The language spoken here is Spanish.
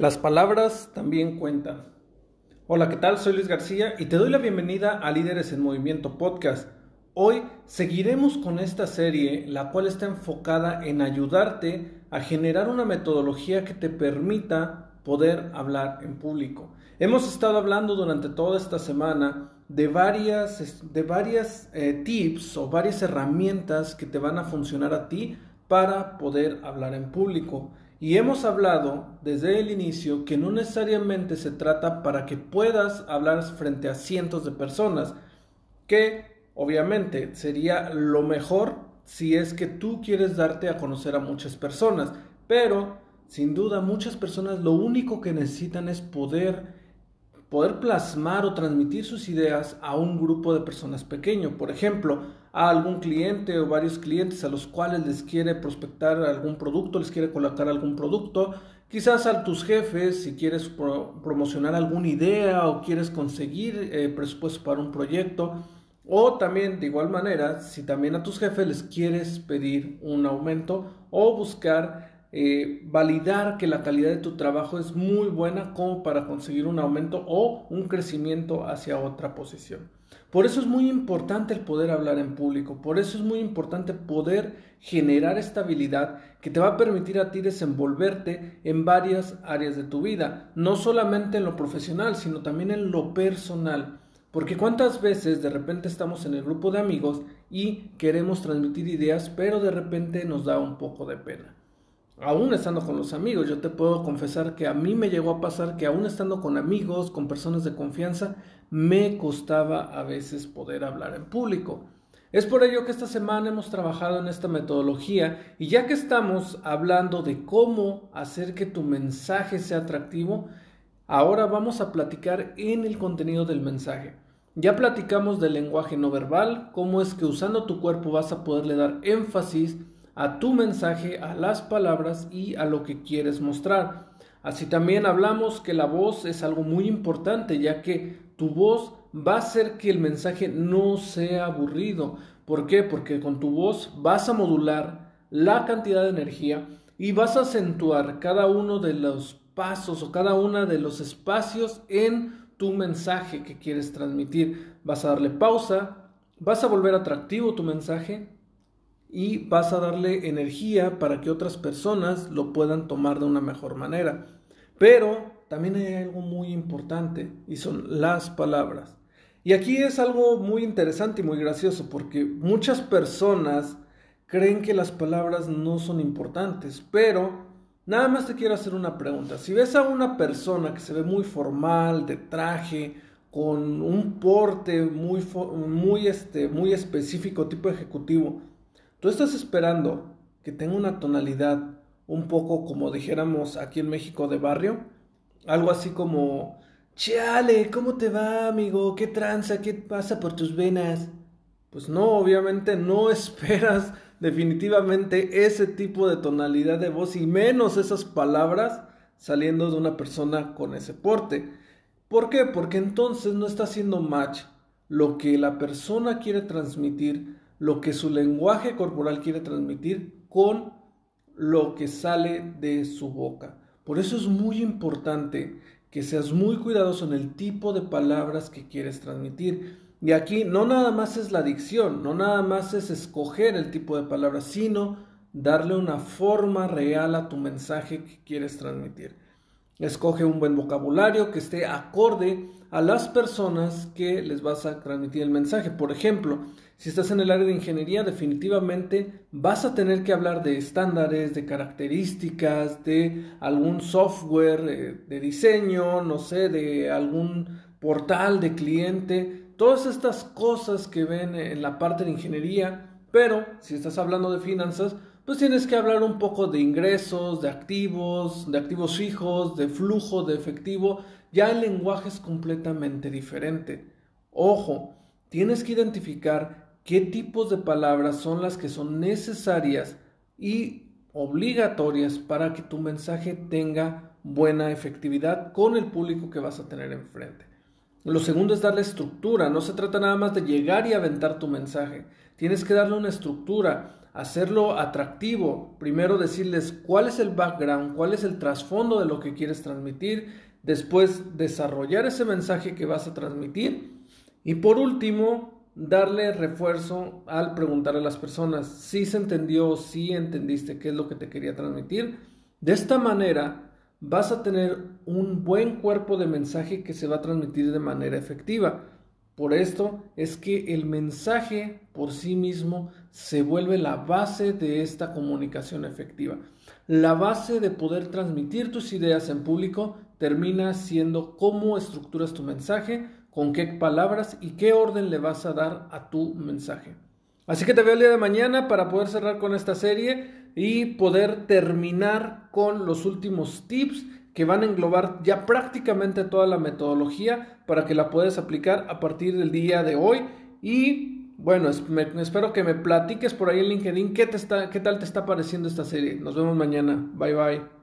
Las palabras también cuentan. Hola, ¿qué tal? Soy Luis García y te doy la bienvenida a Líderes en Movimiento Podcast. Hoy seguiremos con esta serie, la cual está enfocada en ayudarte a generar una metodología que te permita poder hablar en público. Hemos estado hablando durante toda esta semana de varias, de varias eh, tips o varias herramientas que te van a funcionar a ti para poder hablar en público. Y hemos hablado desde el inicio que no necesariamente se trata para que puedas hablar frente a cientos de personas, que Obviamente, sería lo mejor si es que tú quieres darte a conocer a muchas personas, pero sin duda muchas personas lo único que necesitan es poder poder plasmar o transmitir sus ideas a un grupo de personas pequeño, por ejemplo, a algún cliente o varios clientes a los cuales les quiere prospectar algún producto, les quiere colocar algún producto, quizás a tus jefes si quieres promocionar alguna idea o quieres conseguir eh, presupuesto para un proyecto, o también, de igual manera, si también a tus jefes les quieres pedir un aumento o buscar eh, validar que la calidad de tu trabajo es muy buena como para conseguir un aumento o un crecimiento hacia otra posición. Por eso es muy importante el poder hablar en público, por eso es muy importante poder generar esta habilidad que te va a permitir a ti desenvolverte en varias áreas de tu vida, no solamente en lo profesional, sino también en lo personal. Porque cuántas veces de repente estamos en el grupo de amigos y queremos transmitir ideas, pero de repente nos da un poco de pena. Aún estando con los amigos, yo te puedo confesar que a mí me llegó a pasar que aún estando con amigos, con personas de confianza, me costaba a veces poder hablar en público. Es por ello que esta semana hemos trabajado en esta metodología y ya que estamos hablando de cómo hacer que tu mensaje sea atractivo, Ahora vamos a platicar en el contenido del mensaje. Ya platicamos del lenguaje no verbal, cómo es que usando tu cuerpo vas a poderle dar énfasis a tu mensaje, a las palabras y a lo que quieres mostrar. Así también hablamos que la voz es algo muy importante, ya que tu voz va a hacer que el mensaje no sea aburrido. ¿Por qué? Porque con tu voz vas a modular la cantidad de energía y vas a acentuar cada uno de los pasos o cada uno de los espacios en tu mensaje que quieres transmitir. Vas a darle pausa, vas a volver atractivo tu mensaje y vas a darle energía para que otras personas lo puedan tomar de una mejor manera. Pero también hay algo muy importante y son las palabras. Y aquí es algo muy interesante y muy gracioso porque muchas personas creen que las palabras no son importantes, pero Nada más te quiero hacer una pregunta. Si ves a una persona que se ve muy formal, de traje, con un porte muy, muy, este, muy específico, tipo ejecutivo, tú estás esperando que tenga una tonalidad un poco como dijéramos aquí en México de barrio, algo así como, chale, ¿cómo te va, amigo? ¿Qué tranza? ¿Qué pasa por tus venas? Pues no, obviamente no esperas definitivamente ese tipo de tonalidad de voz y menos esas palabras saliendo de una persona con ese porte. ¿Por qué? Porque entonces no está haciendo match lo que la persona quiere transmitir, lo que su lenguaje corporal quiere transmitir con lo que sale de su boca. Por eso es muy importante que seas muy cuidadoso en el tipo de palabras que quieres transmitir. Y aquí no nada más es la dicción, no nada más es escoger el tipo de palabras, sino darle una forma real a tu mensaje que quieres transmitir. Escoge un buen vocabulario que esté acorde a las personas que les vas a transmitir el mensaje. Por ejemplo, si estás en el área de ingeniería, definitivamente vas a tener que hablar de estándares, de características, de algún software eh, de diseño, no sé, de algún portal de cliente todas estas cosas que ven en la parte de ingeniería, pero si estás hablando de finanzas, pues tienes que hablar un poco de ingresos, de activos, de activos fijos, de flujo, de efectivo. Ya el lenguaje es completamente diferente. Ojo, tienes que identificar qué tipos de palabras son las que son necesarias y obligatorias para que tu mensaje tenga buena efectividad con el público que vas a tener enfrente. Lo segundo es darle estructura. No se trata nada más de llegar y aventar tu mensaje. Tienes que darle una estructura, hacerlo atractivo. Primero decirles cuál es el background, cuál es el trasfondo de lo que quieres transmitir. Después desarrollar ese mensaje que vas a transmitir. Y por último, darle refuerzo al preguntar a las personas si se entendió, si entendiste qué es lo que te quería transmitir. De esta manera vas a tener un buen cuerpo de mensaje que se va a transmitir de manera efectiva. Por esto es que el mensaje por sí mismo se vuelve la base de esta comunicación efectiva. La base de poder transmitir tus ideas en público termina siendo cómo estructuras tu mensaje, con qué palabras y qué orden le vas a dar a tu mensaje. Así que te veo el día de mañana para poder cerrar con esta serie y poder terminar con los últimos tips que van a englobar ya prácticamente toda la metodología para que la puedas aplicar a partir del día de hoy y bueno, espero que me platiques por ahí en LinkedIn qué, te está, qué tal te está pareciendo esta serie. Nos vemos mañana. Bye bye.